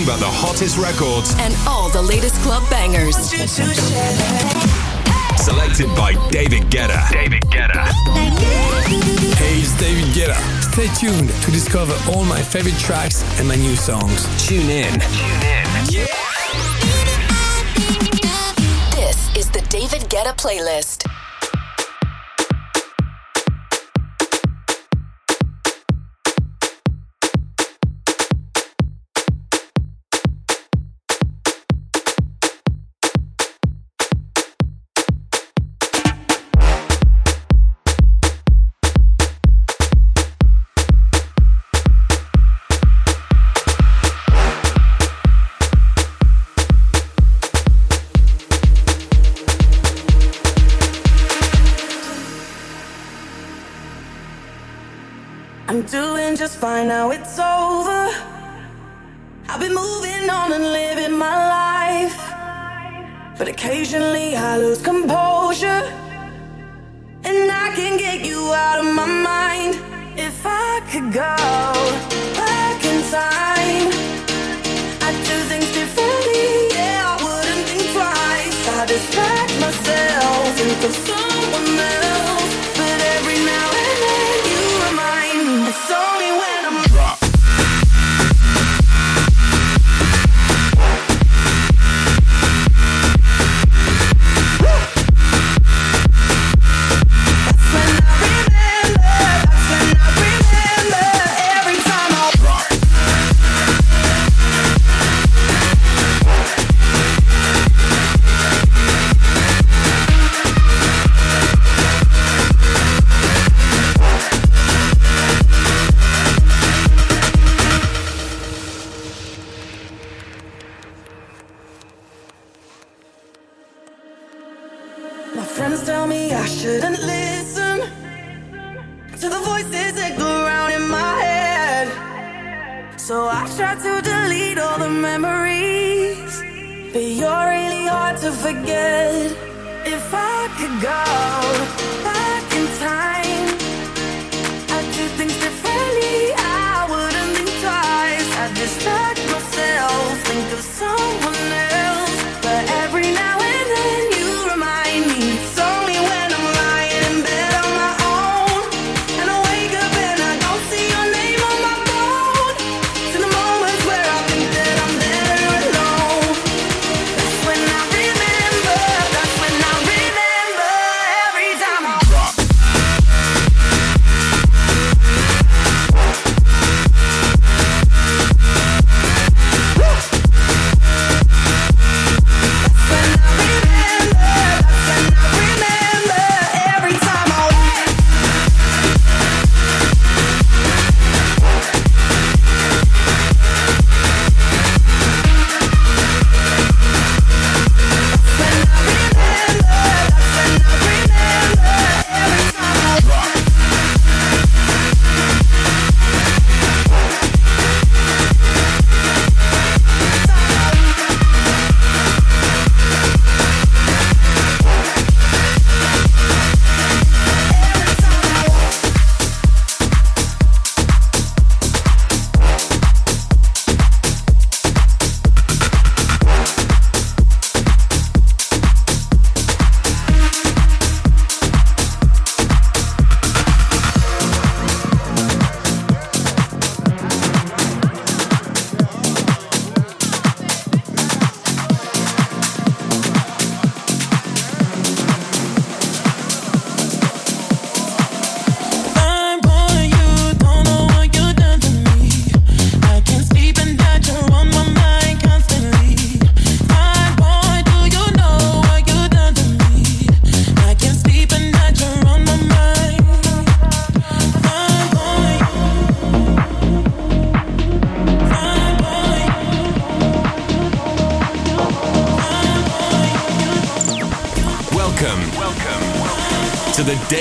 nothing but the hottest records and all the latest club bangers. Selected by David Guetta. David Guetta. Hey, it's David Guetta. Stay tuned to discover all my favorite tracks and my new songs. Tune in. Tune in. Yeah. This is the David Guetta playlist.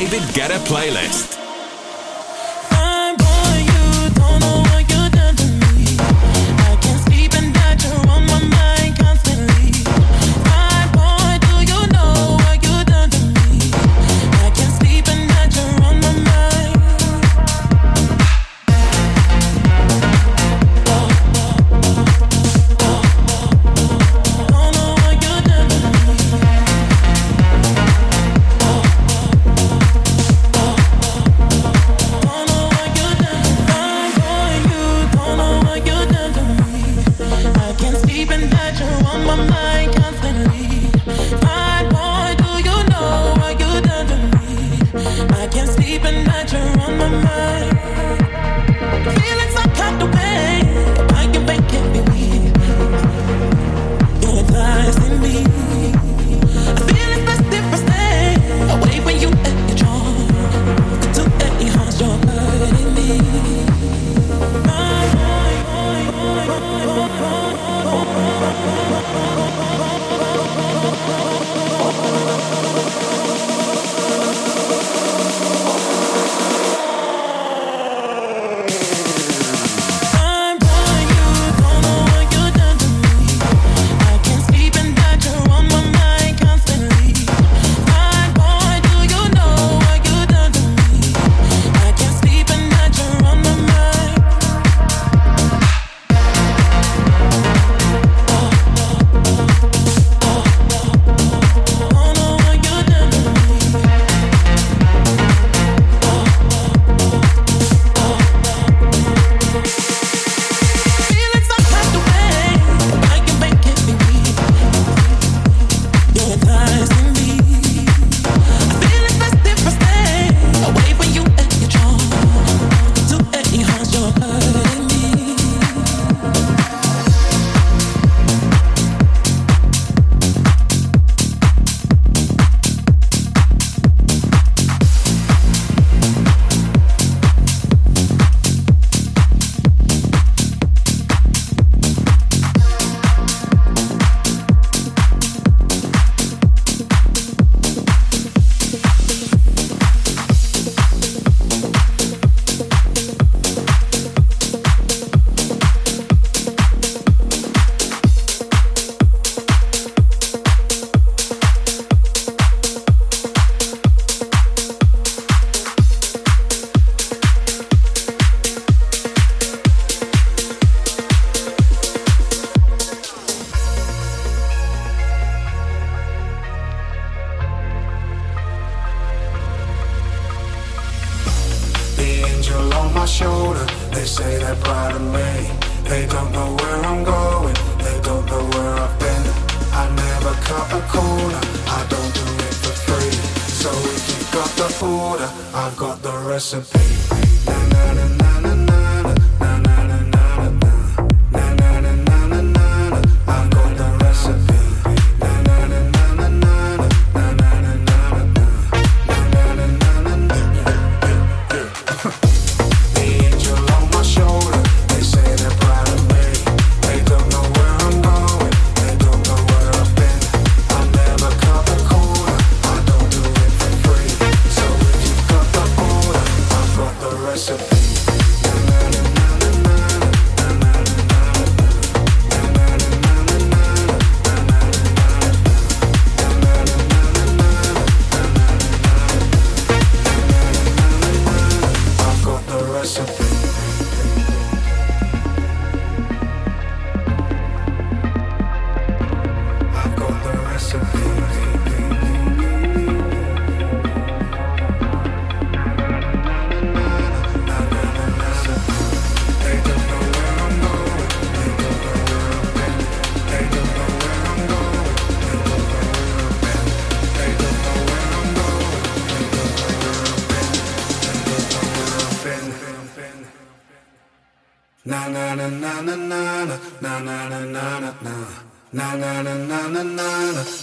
David a playlist.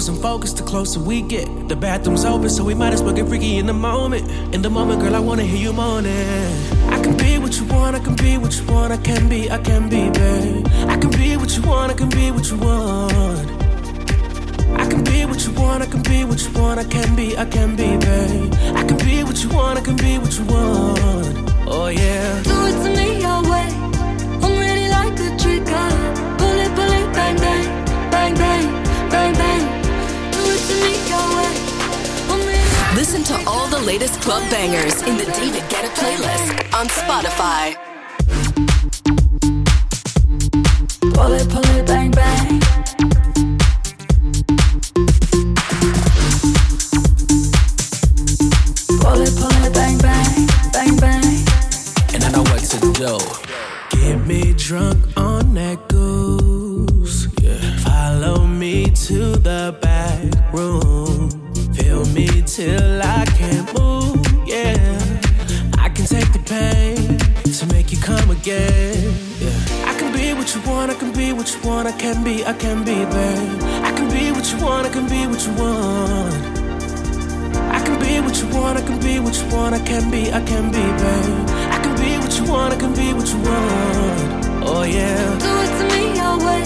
losing focus the closer we get. The bathroom's open, so we might as well get freaky in the moment. In the moment, girl, I wanna hear you moaning. I can be what you want, I can be what you want, I can be, I can be, babe. I can be what you want, I can be what you want. I can be what you want, I can be what you want, I can be, I can be, babe. I can be what you want, I can be what you want. Oh yeah. Do it to me your way. I'm ready like a trigger. Pull it, pull it, bang bang, bang bang, bang bang. Listen to all the latest club bangers in the David Guetta playlist on Spotify. Pull it, pull it, bang bang. want, I can be, I can be, babe. I can be what you want, I can be what you want. I can be what you want, I can be what you want, I can be, I can be, babe. I can be what you want, I can be what you want. Oh yeah. Do it to me your way.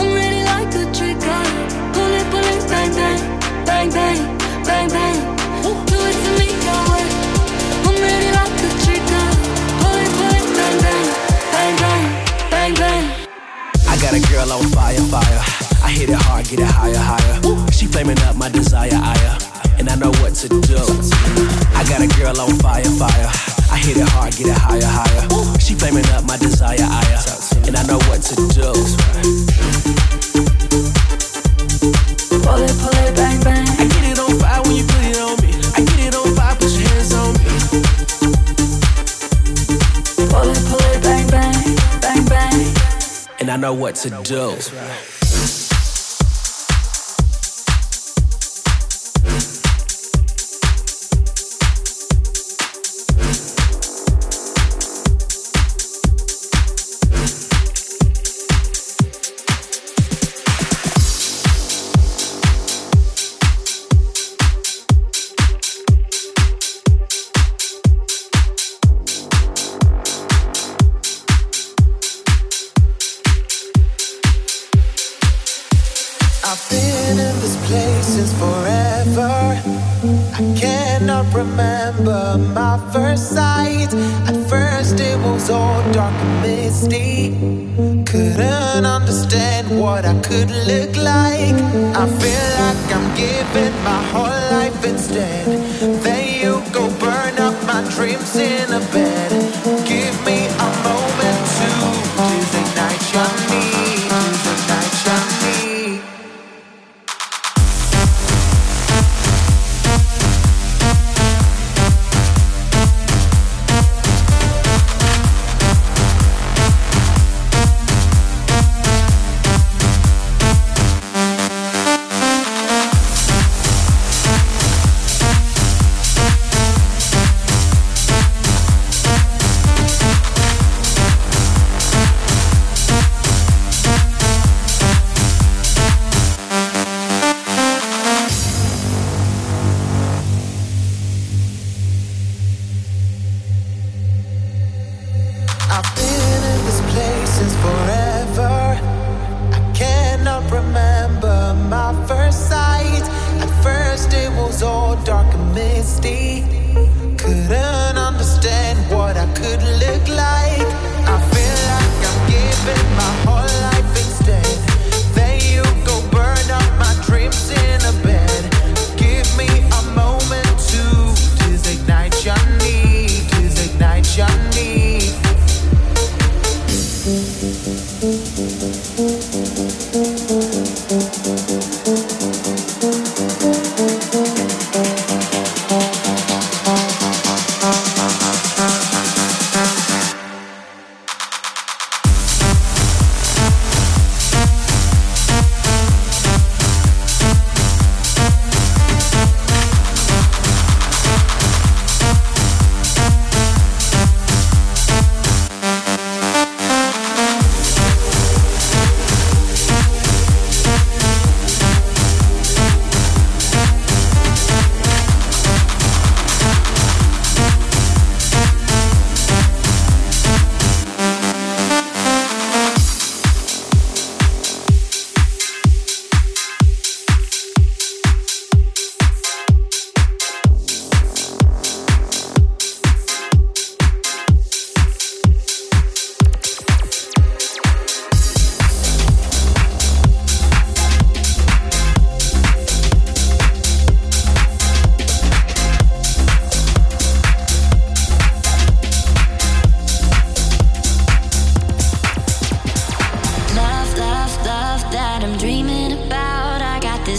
I'm ready like a trigger. Pull it, pull it, bang bang, bang bang, bang bang. Do it to me your way. I'm ready like a trigger. Pull it, pull it, bang bang, bang bang, bang bang. Got a girl on fire, fire. I hit it hard, get it higher, higher. She flaming up my desire, ire. And I know what to do. I got a girl on fire, fire. I hit it hard, get it higher, higher. She flaming up my desire, ire. And I know what to do. Know what to do. Misty. Couldn't understand what I could look like. I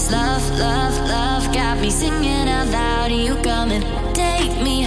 This love, love, love got me singing out loud. You coming, take me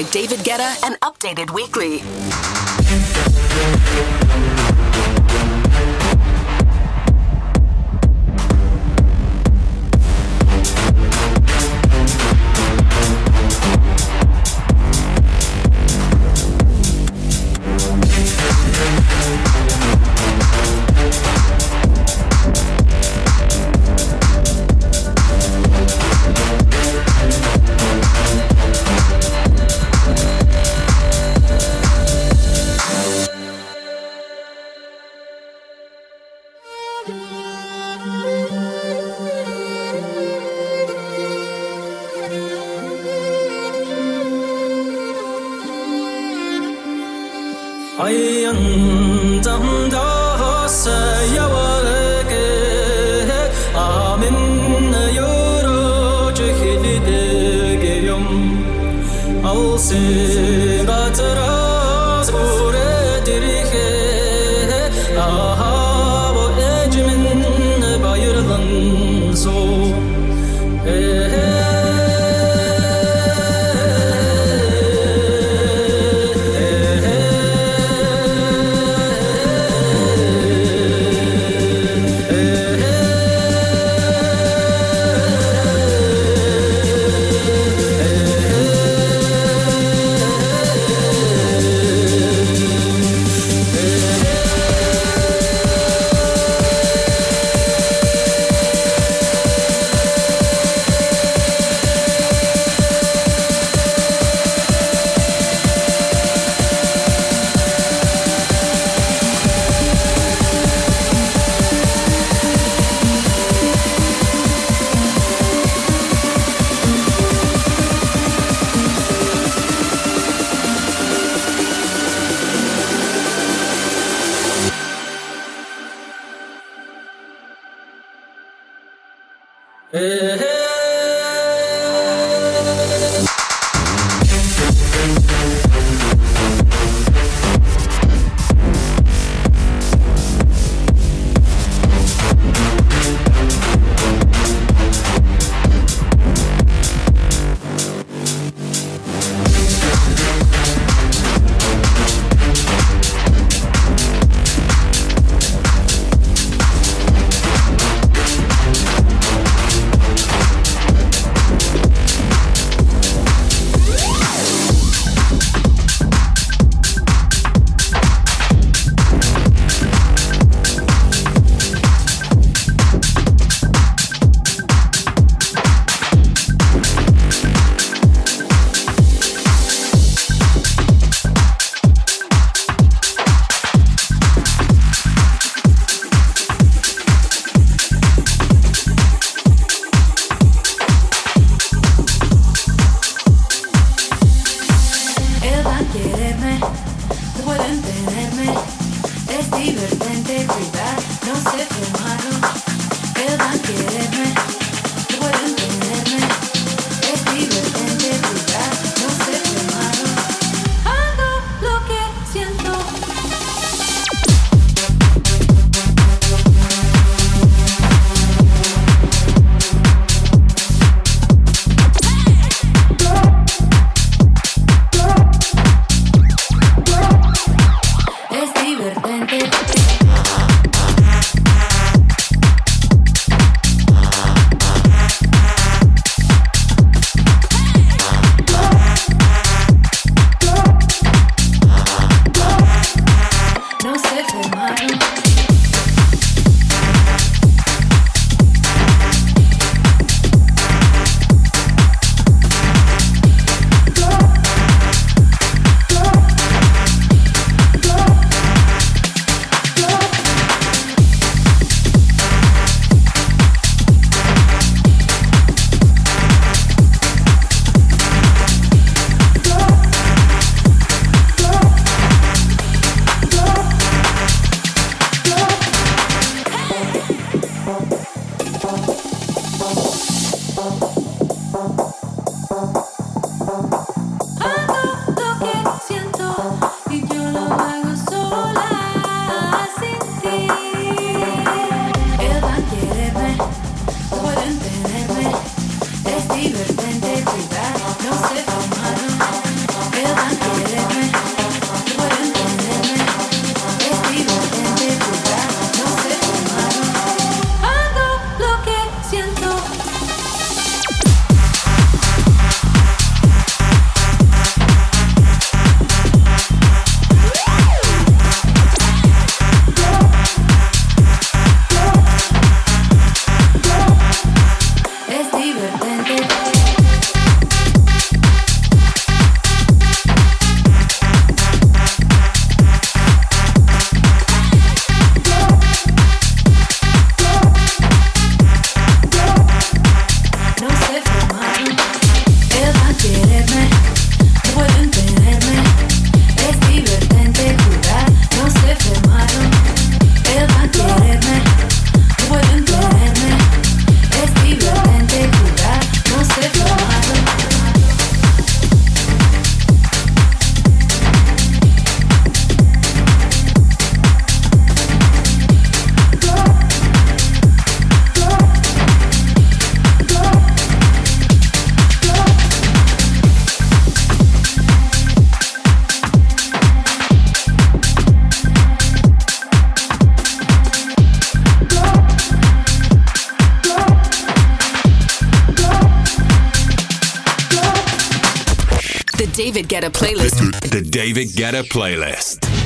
by David danser. The David Guetta playlist. The David Guetta playlist.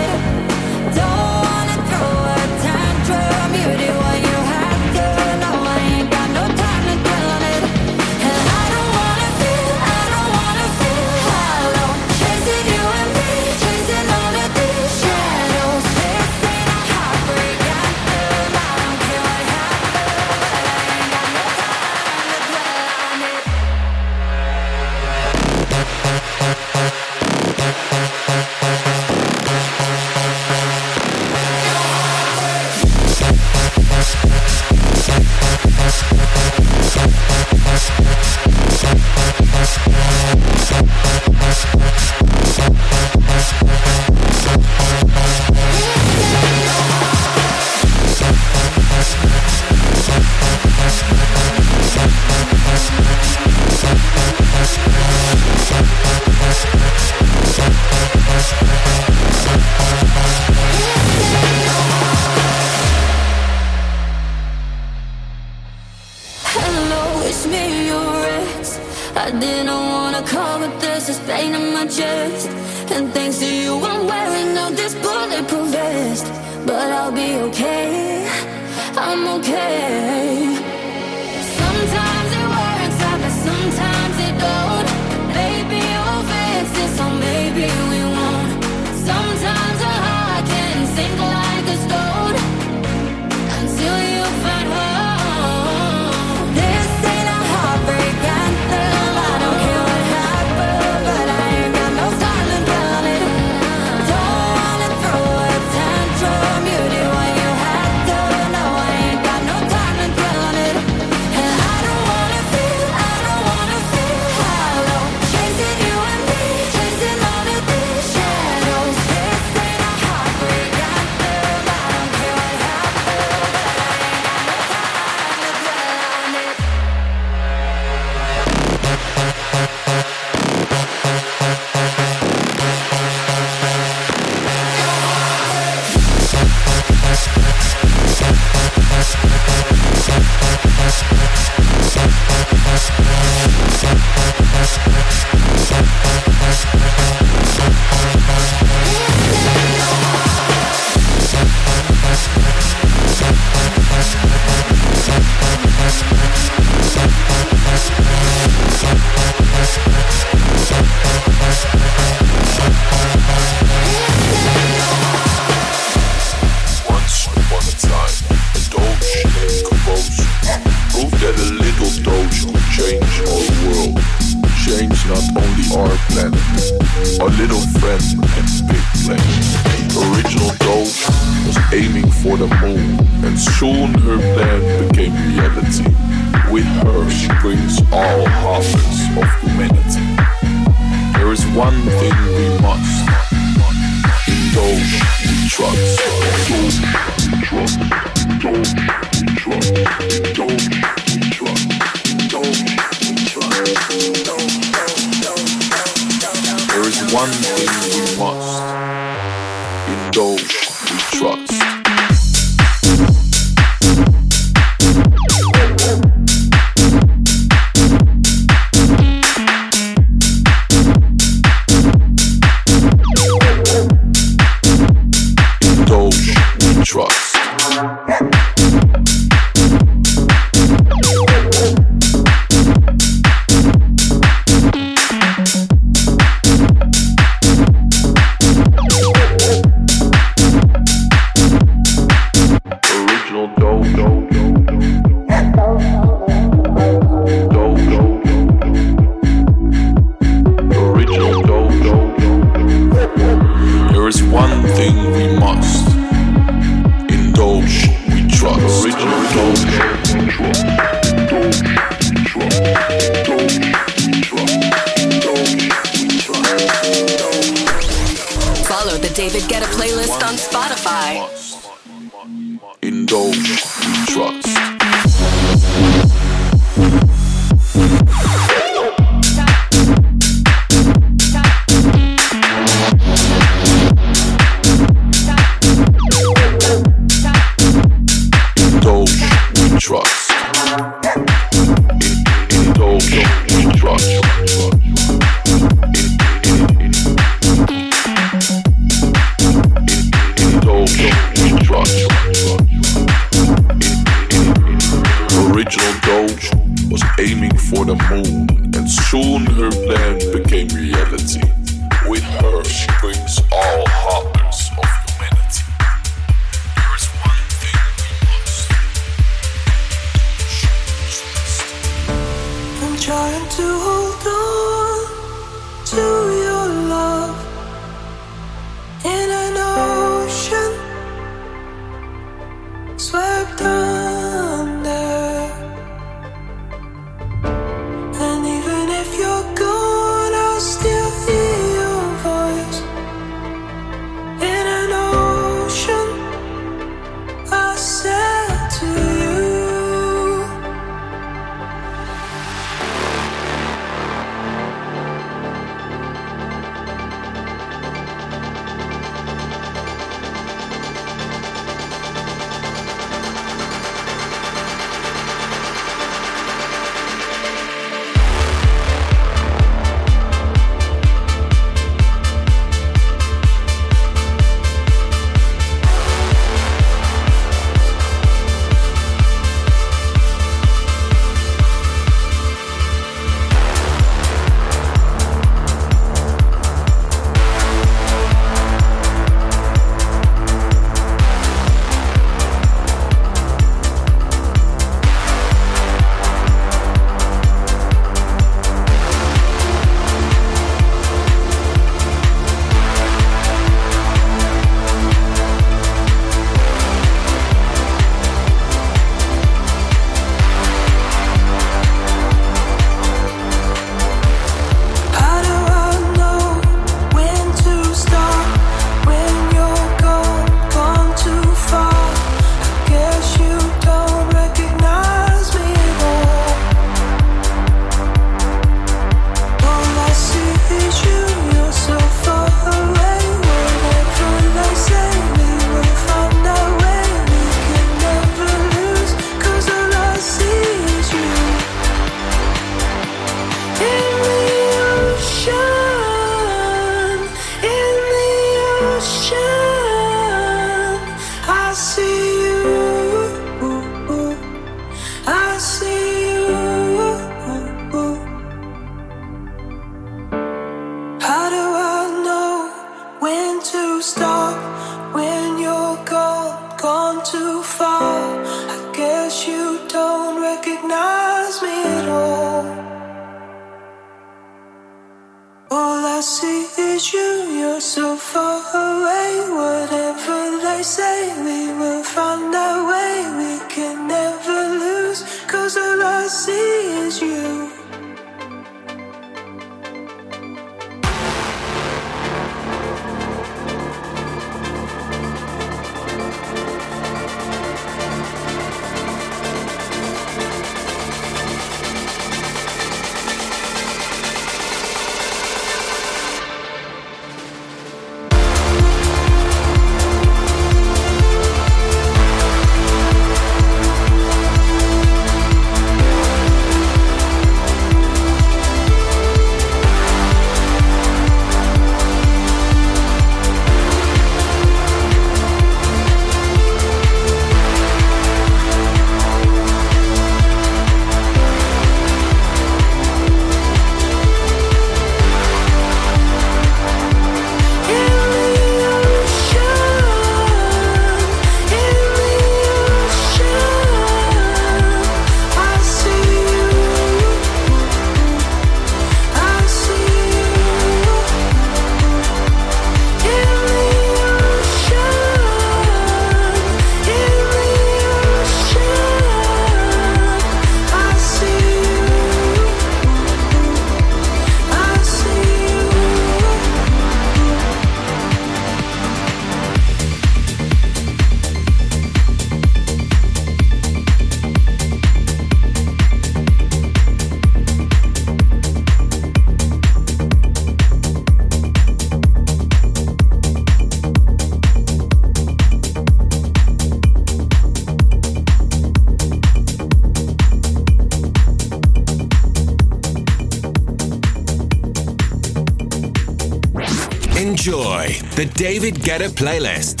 The David Guetta playlist.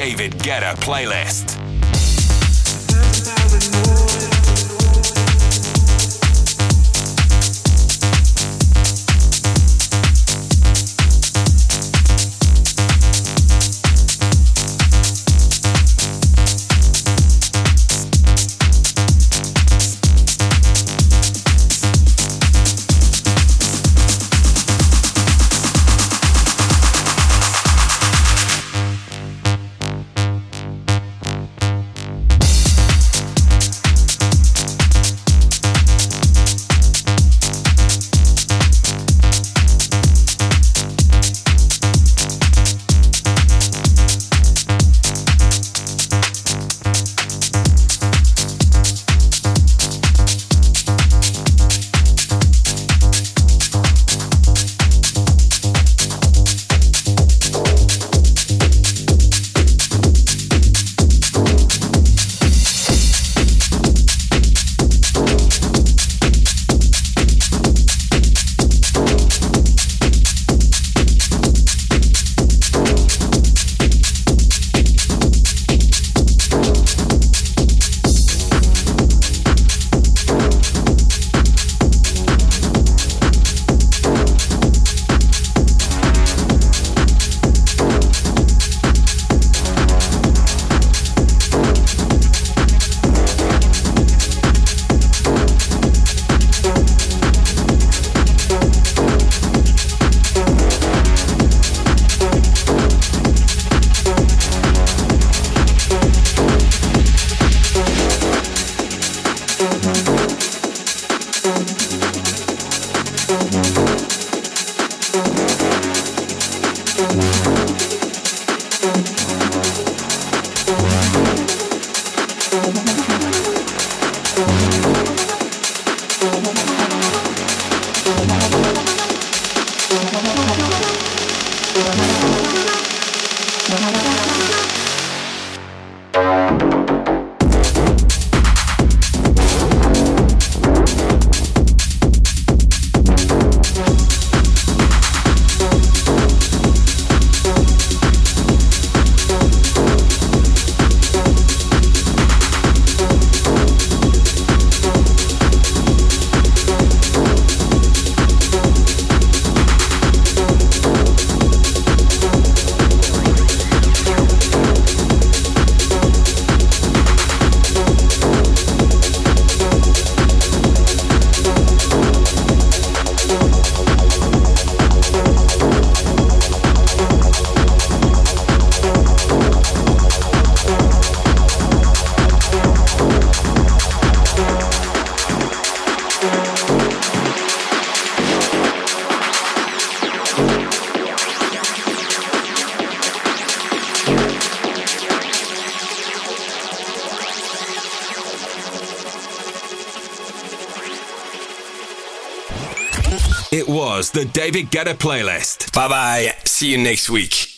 Playlist. was the David Guetta playlist. Bye bye. See you next week.